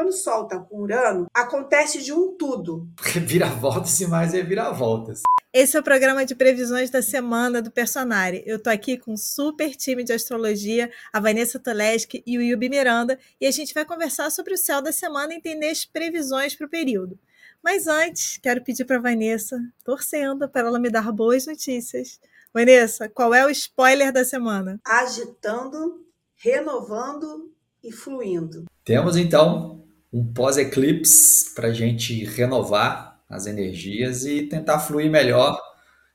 quando o Sol está com Urano, acontece de um tudo. Reviravoltas e mais reviravoltas. Esse é o programa de previsões da semana do Personari. Eu tô aqui com um super time de astrologia, a Vanessa Toleski e o Yubi Miranda, e a gente vai conversar sobre o céu da semana e entender as previsões para o período. Mas antes, quero pedir para a Vanessa, torcendo para ela me dar boas notícias. Vanessa, qual é o spoiler da semana? Agitando, renovando e fluindo. Temos então um pós-eclipse para a gente renovar as energias e tentar fluir melhor,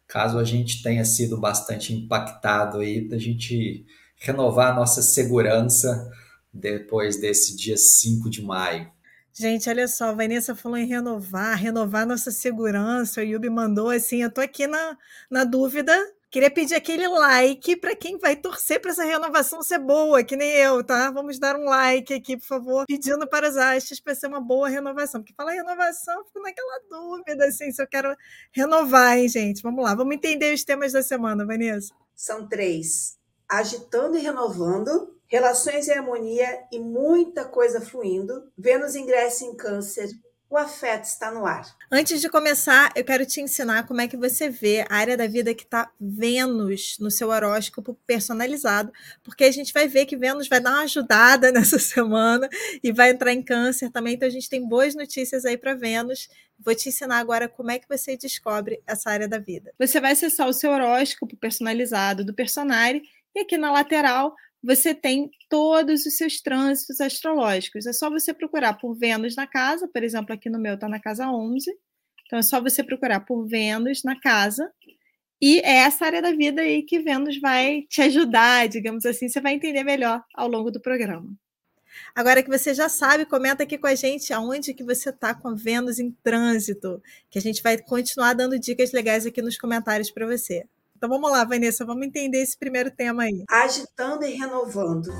caso a gente tenha sido bastante impactado aí, da gente renovar a nossa segurança depois desse dia 5 de maio. Gente, olha só, a Vanessa falou em renovar, renovar nossa segurança. O Yubi mandou assim: eu tô aqui na, na dúvida Queria pedir aquele like para quem vai torcer para essa renovação ser boa, que nem eu, tá? Vamos dar um like aqui, por favor, pedindo para as hastes para ser uma boa renovação. Porque falar renovação, eu fico naquela dúvida, assim, se eu quero renovar, hein, gente? Vamos lá, vamos entender os temas da semana, Vanessa. São três: agitando e renovando, relações em harmonia e muita coisa fluindo. Vênus ingressa em Câncer o afeto está no ar. Antes de começar, eu quero te ensinar como é que você vê a área da vida que está Vênus no seu horóscopo personalizado, porque a gente vai ver que Vênus vai dar uma ajudada nessa semana e vai entrar em câncer também. Então a gente tem boas notícias aí para Vênus. Vou te ensinar agora como é que você descobre essa área da vida. Você vai acessar o seu horóscopo personalizado do Personari e aqui na lateral você tem todos os seus trânsitos astrológicos. É só você procurar por Vênus na casa, por exemplo, aqui no meu está na casa 11. Então é só você procurar por Vênus na casa. E é essa área da vida aí que Vênus vai te ajudar, digamos assim, você vai entender melhor ao longo do programa. Agora que você já sabe, comenta aqui com a gente aonde que você está com a Vênus em trânsito, que a gente vai continuar dando dicas legais aqui nos comentários para você. Então vamos lá, Vanessa, vamos entender esse primeiro tema aí. Agitando e renovando.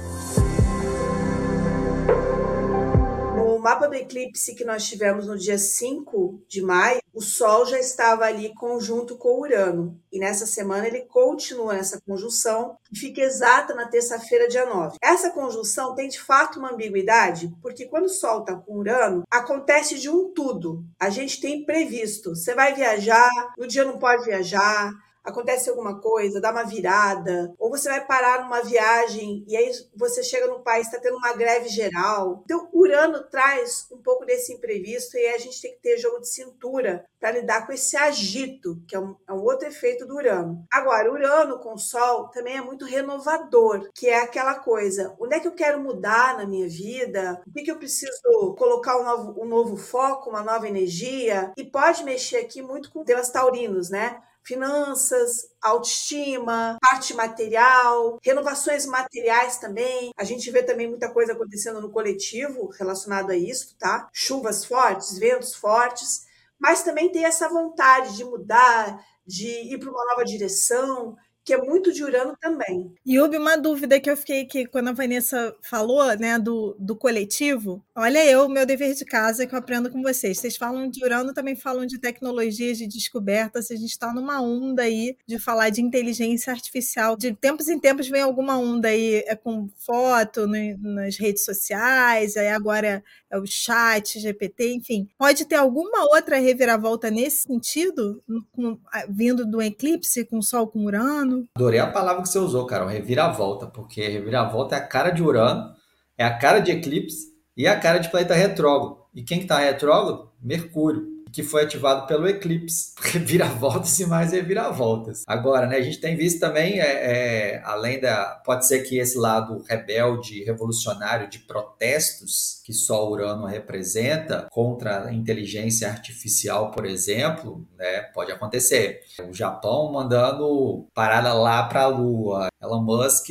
No mapa do eclipse que nós tivemos no dia 5 de maio, o Sol já estava ali conjunto com Urano. E nessa semana ele continua nessa conjunção, que fica exata na terça-feira, dia 9. Essa conjunção tem de fato uma ambiguidade, porque quando o Sol está com Urano, acontece de um tudo. A gente tem previsto. Você vai viajar, no dia não pode viajar, acontece alguma coisa, dá uma virada, ou você vai parar numa viagem e aí você chega num país está tendo uma greve geral. Então, Urano traz um pouco desse imprevisto e a gente tem que ter jogo de cintura para lidar com esse agito, que é um, é um, outro efeito do Urano. Agora, Urano com Sol também é muito renovador, que é aquela coisa: onde é que eu quero mudar na minha vida? O que, que eu preciso colocar um novo, um novo foco, uma nova energia? E pode mexer aqui muito com temas taurinos, né? Finanças, autoestima, parte material, renovações materiais também. A gente vê também muita coisa acontecendo no coletivo relacionado a isso, tá? Chuvas fortes, ventos fortes, mas também tem essa vontade de mudar, de ir para uma nova direção, que é muito de Urano também. E houve uma dúvida que eu fiquei aqui quando a Vanessa falou, né, do, do coletivo. Olha eu, meu dever de casa que eu aprendo com vocês. Vocês falam de Urano, também falam de tecnologias, de descobertas. A gente está numa onda aí de falar de inteligência artificial. De tempos em tempos vem alguma onda aí é com foto no, nas redes sociais, aí agora é o chat, GPT, enfim. Pode ter alguma outra reviravolta nesse sentido, com, vindo do eclipse com Sol com Urano? Urano. Adorei a palavra que você usou, cara, reviravolta, porque reviravolta é a cara de Urano, é a cara de eclipse e é a cara de planeta retrógrado. E quem está retrógrado? Mercúrio que foi ativado pelo eclipse. Reviravoltas e mais reviravoltas. Agora, né, a gente tem visto também, é, é, além da. Pode ser que esse lado rebelde, revolucionário de protestos que só Urano representa contra a inteligência artificial, por exemplo, né, pode acontecer. O Japão mandando parada lá para a Lua, Elon Musk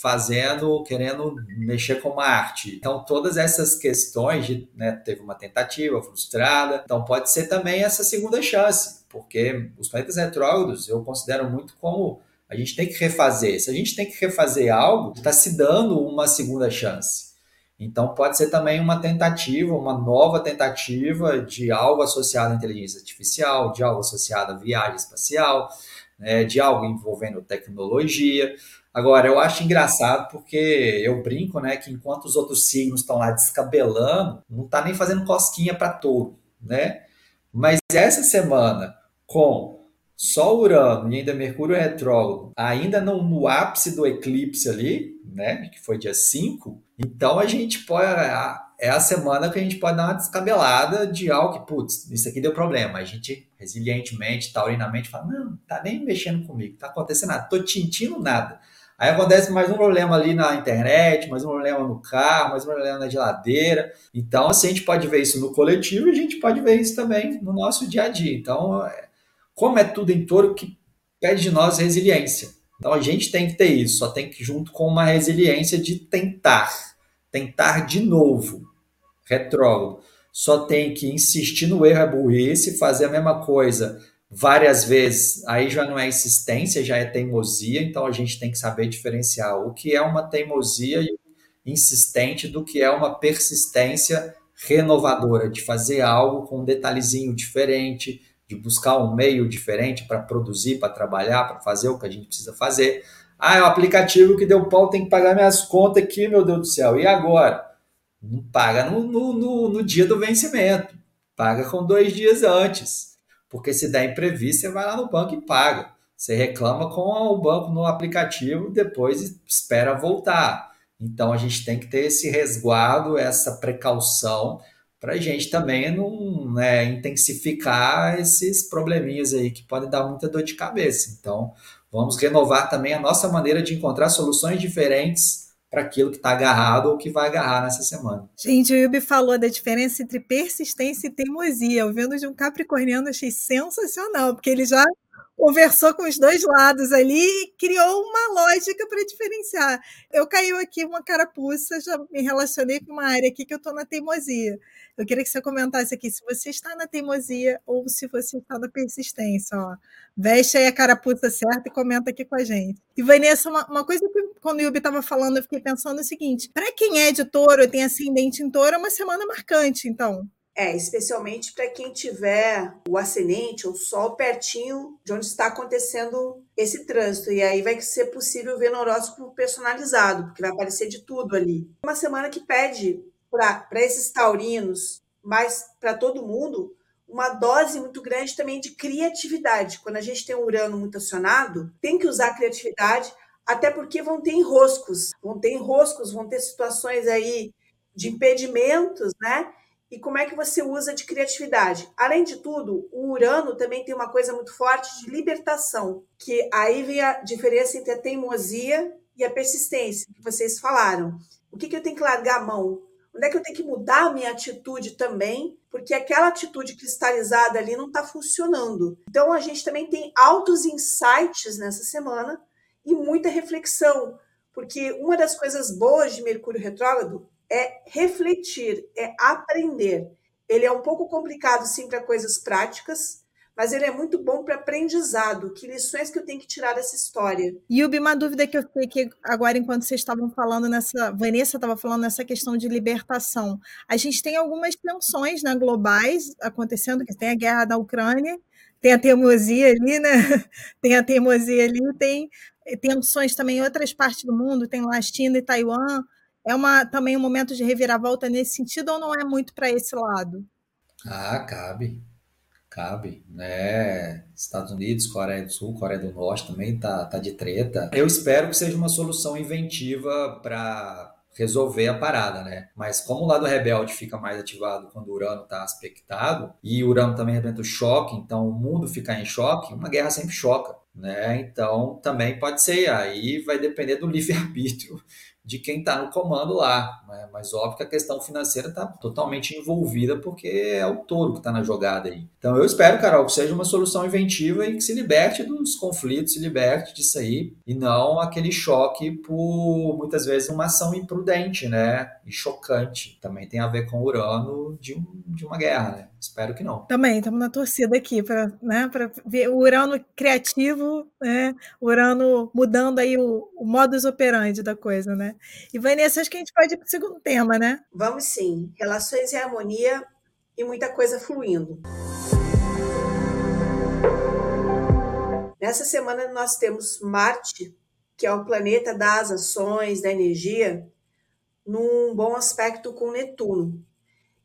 fazendo, querendo mexer com Marte. Então, todas essas questões, de, né, teve uma tentativa frustrada, então pode ser também essa segunda chance, porque os planetas retrógrados eu considero muito como a gente tem que refazer. Se a gente tem que refazer algo, está se dando uma segunda chance. Então, pode ser também uma tentativa, uma nova tentativa de algo associado à inteligência artificial, de algo associado à viagem espacial, né, de algo envolvendo tecnologia. Agora, eu acho engraçado porque eu brinco, né, que enquanto os outros signos estão lá descabelando, não tá nem fazendo cosquinha para touro, né? Mas essa semana, com Sol Urano e ainda Mercúrio retrógrado, ainda no, no ápice do eclipse ali, né, que foi dia 5, então a gente pode é a semana que a gente pode dar uma descabelada de algo que, putz, isso aqui deu problema. A gente, resilientemente, taurinamente, fala, não, tá nem mexendo comigo, tá acontecendo nada, tô tintindo nada. Aí acontece mais um problema ali na internet, mais um problema no carro, mais um problema na geladeira. Então, assim, a gente pode ver isso no coletivo e a gente pode ver isso também no nosso dia a dia. Então, é, como é tudo em touro que pede de nós resiliência. Então, a gente tem que ter isso, só tem que junto com uma resiliência de tentar, tentar de novo, retrógrado. Só tem que insistir no erro é burrice, fazer a mesma coisa várias vezes, aí já não é insistência, já é teimosia, então a gente tem que saber diferenciar o que é uma teimosia insistente do que é uma persistência renovadora, de fazer algo com um detalhezinho diferente, de buscar um meio diferente para produzir, para trabalhar, para fazer o que a gente precisa fazer. Ah, é o aplicativo que deu pau, tem que pagar minhas contas aqui, meu Deus do céu. E agora? Não paga no, no, no, no dia do vencimento, paga com dois dias antes. Porque se der imprevisto, você vai lá no banco e paga. Você reclama com o banco no aplicativo, depois espera voltar. Então a gente tem que ter esse resguardo, essa precaução, para a gente também não né, intensificar esses probleminhas aí que podem dar muita dor de cabeça. Então vamos renovar também a nossa maneira de encontrar soluções diferentes para aquilo que está agarrado ou que vai agarrar nessa semana. Gente, o Yubi falou da diferença entre persistência e teimosia. Eu vendo de um capricorniano achei sensacional, porque ele já conversou com os dois lados ali e criou uma lógica para diferenciar. Eu caiu aqui uma carapuça, já me relacionei com uma área aqui que eu estou na teimosia. Eu queria que você comentasse aqui se você está na teimosia ou se você está na persistência. Ó. Veste aí a carapuça certa e comenta aqui com a gente. E Vanessa, uma, uma coisa que quando o Yubi estava falando, eu fiquei pensando o seguinte: para quem é de touro, tem ascendente em touro, é uma semana marcante, então. É, especialmente para quem tiver o ascendente, o sol pertinho de onde está acontecendo esse trânsito. E aí vai ser possível ver no horóscopo personalizado, porque vai aparecer de tudo ali. Uma semana que pede para esses taurinos, mas para todo mundo, uma dose muito grande também de criatividade. Quando a gente tem um Urano muito acionado, tem que usar criatividade, até porque vão ter enroscos, vão ter enroscos, vão ter situações aí de impedimentos, né? E como é que você usa de criatividade. Além de tudo, o Urano também tem uma coisa muito forte de libertação, que aí vem a diferença entre a teimosia e a persistência, que vocês falaram. O que, que eu tenho que largar a mão? Onde é que eu tenho que mudar a minha atitude também? Porque aquela atitude cristalizada ali não está funcionando. Então, a gente também tem altos insights nessa semana e muita reflexão. Porque uma das coisas boas de Mercúrio retrógrado é refletir, é aprender. Ele é um pouco complicado, sim, para coisas práticas, mas ele é muito bom para aprendizado. Que lições que eu tenho que tirar dessa história? Yubi, uma dúvida que eu fiquei aqui agora, enquanto vocês estavam falando nessa. Vanessa estava falando nessa questão de libertação. A gente tem algumas tensões né, globais acontecendo, que tem a guerra da Ucrânia, tem a teimosia ali, né? Tem a teimosia ali, tem tensões também em outras partes do mundo, tem lá a China e Taiwan é uma, também um momento de reviravolta nesse sentido ou não é muito para esse lado? Ah, cabe. Cabe, né? Estados Unidos, Coreia do Sul, Coreia do Norte também tá, tá de treta. Eu espero que seja uma solução inventiva para resolver a parada, né? Mas como o lado rebelde fica mais ativado quando o Urano está aspectado, e o Urano também representa o choque, então o mundo ficar em choque, uma guerra sempre choca, né? Então também pode ser, aí vai depender do livre-arbítrio de quem está no comando lá. Né? Mas óbvio que a questão financeira está totalmente envolvida porque é o touro que está na jogada aí. Então eu espero, Carol, que seja uma solução inventiva e que se liberte dos conflitos, se liberte disso aí e não aquele choque por muitas vezes uma ação imprudente, né? E chocante. Também tem a ver com o Urano de, um, de uma guerra, né? Espero que não. Também, estamos na torcida aqui para né, ver o Urano criativo, né? O Urano mudando aí o, o modus operandi da coisa, né? E Vanessa, acho que a gente pode ir para o segundo tema, né? Vamos sim. Relações e harmonia e muita coisa fluindo. Nessa semana nós temos Marte que é o planeta das ações, da energia, num bom aspecto com Netuno.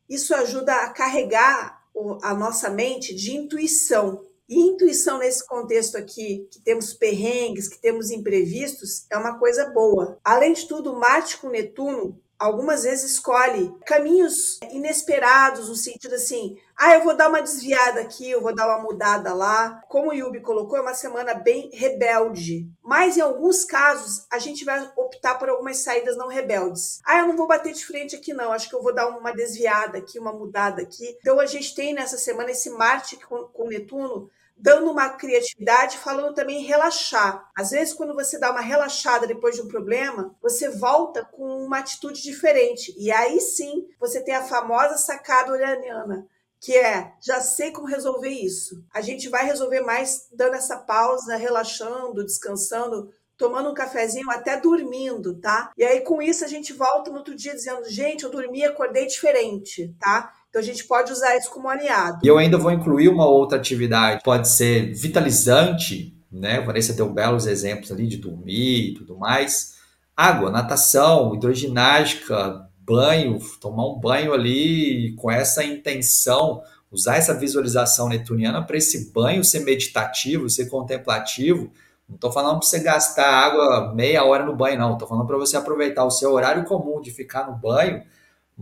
Isso ajuda a carregar a nossa mente de intuição. E intuição nesse contexto aqui, que temos perrengues, que temos imprevistos, é uma coisa boa. Além de tudo, Marte com Netuno algumas vezes escolhe caminhos inesperados, no sentido assim, ah, eu vou dar uma desviada aqui, eu vou dar uma mudada lá. Como o Yubi colocou, é uma semana bem rebelde. Mas em alguns casos, a gente vai optar por algumas saídas não rebeldes. Ah, eu não vou bater de frente aqui, não. Acho que eu vou dar uma desviada aqui, uma mudada aqui. Então a gente tem nessa semana esse Marte com, com Netuno dando uma criatividade, falando também relaxar. Às vezes, quando você dá uma relaxada depois de um problema, você volta com uma atitude diferente. E aí sim, você tem a famosa sacada uraniana, que é já sei como resolver isso. A gente vai resolver mais dando essa pausa, relaxando, descansando, tomando um cafezinho, até dormindo, tá? E aí com isso a gente volta no outro dia dizendo, gente, eu dormi, acordei diferente, tá? Então a gente pode usar isso como aliado. E eu ainda vou incluir uma outra atividade, pode ser vitalizante, né? Vanessa deu belos exemplos ali de dormir e tudo mais. Água, natação, hidroginástica, banho, tomar um banho ali com essa intenção, usar essa visualização netuniana para esse banho ser meditativo, ser contemplativo. Não estou falando para você gastar água meia hora no banho, não. Estou falando para você aproveitar o seu horário comum de ficar no banho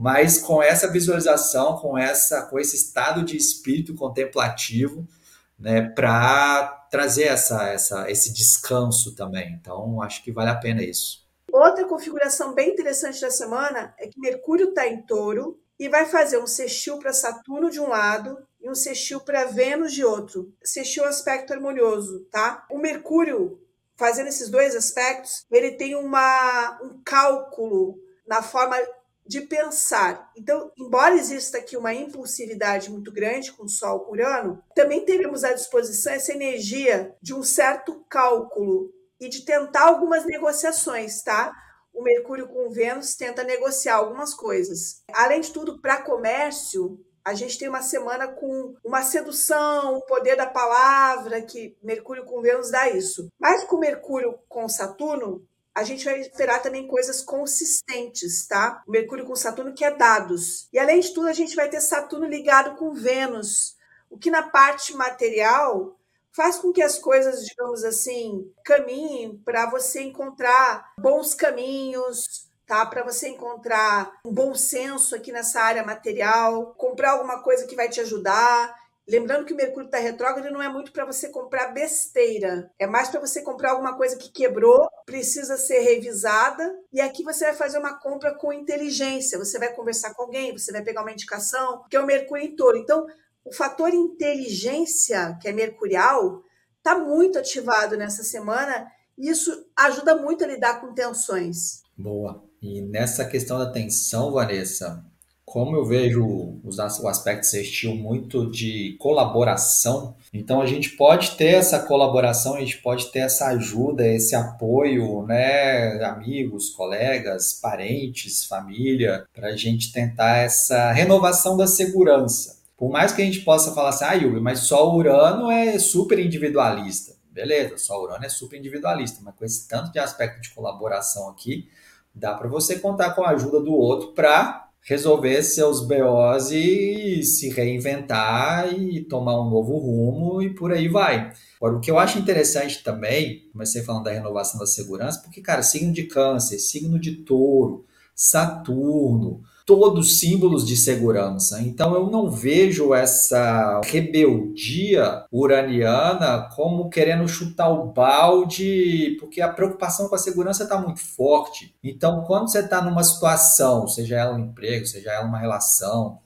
mas com essa visualização, com essa, com esse estado de espírito contemplativo, né, para trazer essa, essa, esse descanso também. Então, acho que vale a pena isso. Outra configuração bem interessante da semana é que Mercúrio está em Touro e vai fazer um sextil para Saturno de um lado e um sextil para Vênus de outro. Sextil aspecto harmonioso, tá? O Mercúrio fazendo esses dois aspectos, ele tem uma, um cálculo na forma de pensar. Então, embora exista aqui uma impulsividade muito grande com o Sol Urano, também teremos à disposição essa energia de um certo cálculo e de tentar algumas negociações, tá? O Mercúrio com Vênus tenta negociar algumas coisas. Além de tudo, para comércio, a gente tem uma semana com uma sedução, o poder da palavra, que Mercúrio com Vênus dá isso. Mas com Mercúrio com Saturno, a gente vai esperar também coisas consistentes, tá? Mercúrio com Saturno, que é dados. E além de tudo, a gente vai ter Saturno ligado com Vênus, o que na parte material faz com que as coisas, digamos assim, caminhem para você encontrar bons caminhos, tá? Para você encontrar um bom senso aqui nessa área material, comprar alguma coisa que vai te ajudar. Lembrando que o Mercúrio está retrógrado não é muito para você comprar besteira, é mais para você comprar alguma coisa que quebrou, precisa ser revisada, e aqui você vai fazer uma compra com inteligência. Você vai conversar com alguém, você vai pegar uma indicação, que é o Mercúrio em touro. Então, o fator inteligência, que é mercurial, está muito ativado nessa semana, e isso ajuda muito a lidar com tensões. Boa. E nessa questão da tensão, Vanessa, como eu vejo o aspecto sextil muito de colaboração, então a gente pode ter essa colaboração, a gente pode ter essa ajuda, esse apoio, né, amigos, colegas, parentes, família, para a gente tentar essa renovação da segurança. Por mais que a gente possa falar assim, ah, Yubi, mas só o Urano é super individualista. Beleza, só o Urano é super individualista, mas com esse tanto de aspecto de colaboração aqui, dá para você contar com a ajuda do outro para resolver seus BOs e se reinventar e tomar um novo rumo e por aí vai. Agora, o que eu acho interessante também, comecei falando da renovação da segurança, porque, cara, signo de câncer, signo de touro, Saturno, todos símbolos de segurança. Então eu não vejo essa rebeldia uraniana como querendo chutar o balde, porque a preocupação com a segurança está muito forte. Então quando você está numa situação, seja ela um emprego, seja ela uma relação,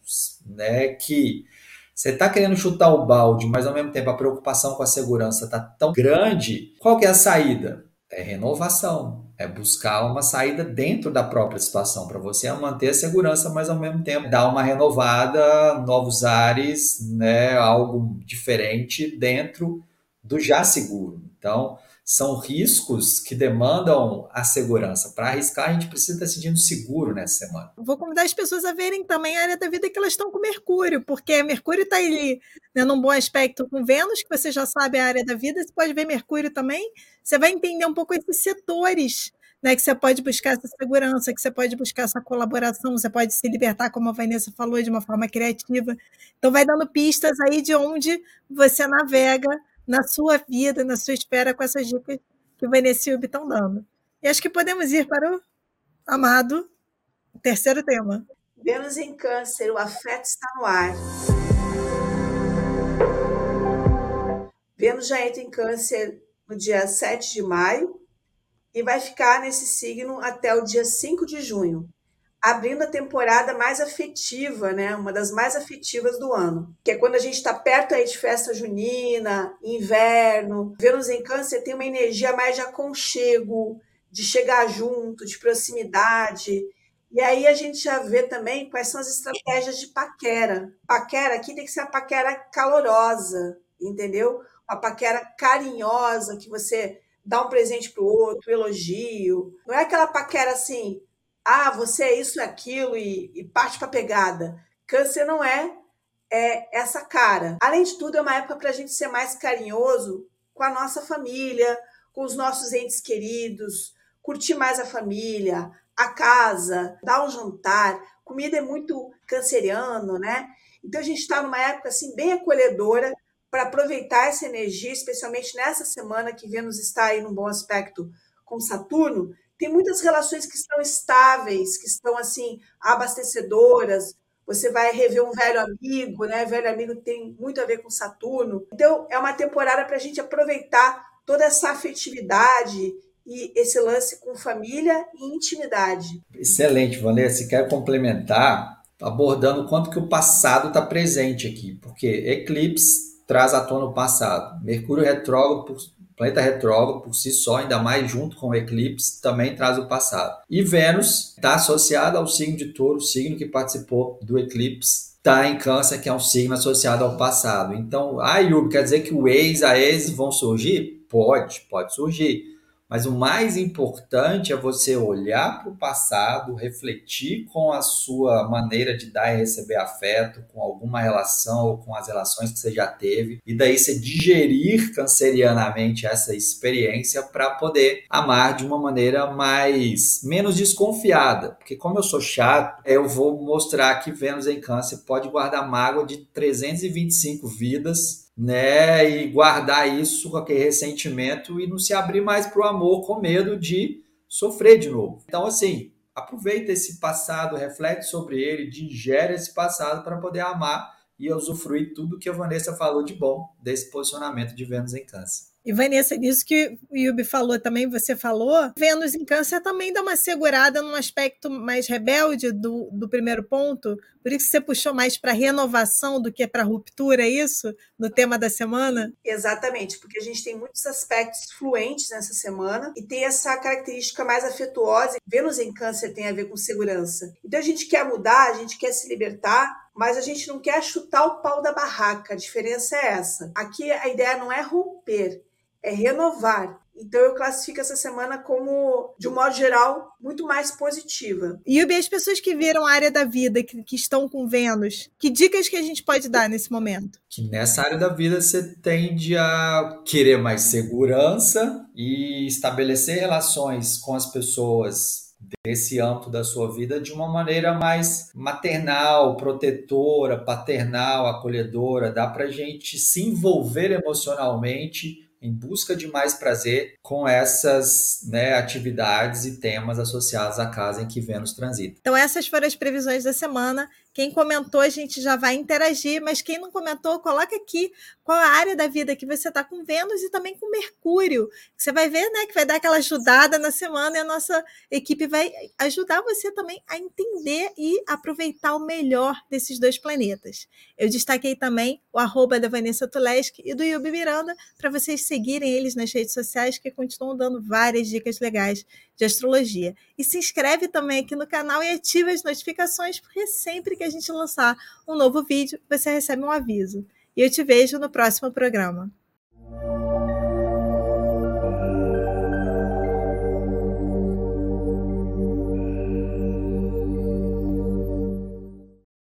né, que você está querendo chutar o balde, mas ao mesmo tempo a preocupação com a segurança está tão grande, qual que é a saída? É renovação é buscar uma saída dentro da própria situação para você manter a segurança, mas ao mesmo tempo dar uma renovada, novos ares, né, algo diferente dentro do já seguro. Então, são riscos que demandam a segurança. Para arriscar, a gente precisa estar sentindo seguro nessa semana. Vou convidar as pessoas a verem também a área da vida que elas estão com Mercúrio, porque Mercúrio está ali né, num bom aspecto com Vênus, que você já sabe a área da vida, você pode ver Mercúrio também, você vai entender um pouco esses setores né, que você pode buscar essa segurança, que você pode buscar essa colaboração, você pode se libertar, como a Vanessa falou, de uma forma criativa. Então, vai dando pistas aí de onde você navega na sua vida, na sua espera com essas dicas que o Ubi estão dando. E acho que podemos ir para o amado terceiro tema. Vênus em Câncer, o afeto está no ar. Vênus já entra em Câncer no dia 7 de maio e vai ficar nesse signo até o dia 5 de junho abrindo a temporada mais afetiva, né? Uma das mais afetivas do ano, que é quando a gente está perto aí de festa junina, inverno. Vênus em Câncer tem uma energia mais de aconchego, de chegar junto, de proximidade. E aí a gente já vê também quais são as estratégias de paquera. Paquera aqui tem que ser a paquera calorosa, entendeu? Uma paquera carinhosa que você dá um presente para o outro, elogio. Não é aquela paquera assim, ah, você é isso e aquilo e, e parte para pegada. Câncer não é, é essa cara. Além de tudo, é uma época para a gente ser mais carinhoso com a nossa família, com os nossos entes queridos, curtir mais a família, a casa, dar um jantar. Comida é muito canceriano, né? Então a gente está numa época assim bem acolhedora para aproveitar essa energia, especialmente nessa semana que Vênus está aí num bom aspecto com Saturno, tem muitas relações que estão estáveis, que estão assim abastecedoras. Você vai rever um velho amigo, né? Velho amigo tem muito a ver com Saturno. Então é uma temporada para a gente aproveitar toda essa afetividade e esse lance com família e intimidade. Excelente, Vanessa. Quero complementar abordando o quanto que o passado está presente aqui, porque eclipse traz à tona o passado. Mercúrio retrógrado planeta retrógrado por si só, ainda mais junto com o eclipse, também traz o passado. E Vênus está associada ao signo de touro, signo que participou do eclipse, está em câncer, que é um signo associado ao passado. Então, ah, Yubi, quer dizer que o ex, a ex vão surgir? Pode, pode surgir. Mas o mais importante é você olhar para o passado, refletir com a sua maneira de dar e receber afeto, com alguma relação ou com as relações que você já teve, e daí você digerir cancerianamente essa experiência para poder amar de uma maneira mais menos desconfiada. Porque como eu sou chato, eu vou mostrar que Vênus em Câncer pode guardar mágoa de 325 vidas né? E guardar isso com aquele ressentimento e não se abrir mais para o amor com medo de sofrer de novo. Então, assim, aproveita esse passado, reflete sobre ele, digere esse passado para poder amar e usufruir tudo que a Vanessa falou de bom desse posicionamento de Vênus em Câncer. E Vanessa, nisso que o Yubi falou também, você falou, Vênus em câncer também dá uma segurada num aspecto mais rebelde do, do primeiro ponto, por isso você puxou mais para renovação do que para ruptura, é isso? No tema da semana? Exatamente, porque a gente tem muitos aspectos fluentes nessa semana e tem essa característica mais afetuosa. Vênus em câncer tem a ver com segurança. Então a gente quer mudar, a gente quer se libertar, mas a gente não quer chutar o pau da barraca. A diferença é essa. Aqui a ideia não é romper, é renovar. Então eu classifico essa semana como, de um modo geral, muito mais positiva. E as pessoas que viram a área da vida, que, que, estão com Vênus, que dicas que a gente pode dar nesse momento? Que nessa área da vida você tende a querer mais segurança e estabelecer relações com as pessoas desse âmbito da sua vida de uma maneira mais maternal, protetora, paternal, acolhedora. Dá para gente se envolver emocionalmente em busca de mais prazer com essas né, atividades e temas associados à casa em que Vênus transita. Então, essas foram as previsões da semana. Quem comentou, a gente já vai interagir, mas quem não comentou, coloca aqui qual a área da vida que você está com Vênus e também com Mercúrio. Você vai ver, né, que vai dar aquela ajudada na semana e a nossa equipe vai ajudar você também a entender e aproveitar o melhor desses dois planetas. Eu destaquei também o arroba da Vanessa Tuleski e do Yubi Miranda para vocês seguirem eles nas redes sociais que continuam dando várias dicas legais de astrologia. E se inscreve também aqui no canal e ativa as notificações, porque sempre que a gente lançar um novo vídeo, você recebe um aviso. E eu te vejo no próximo programa.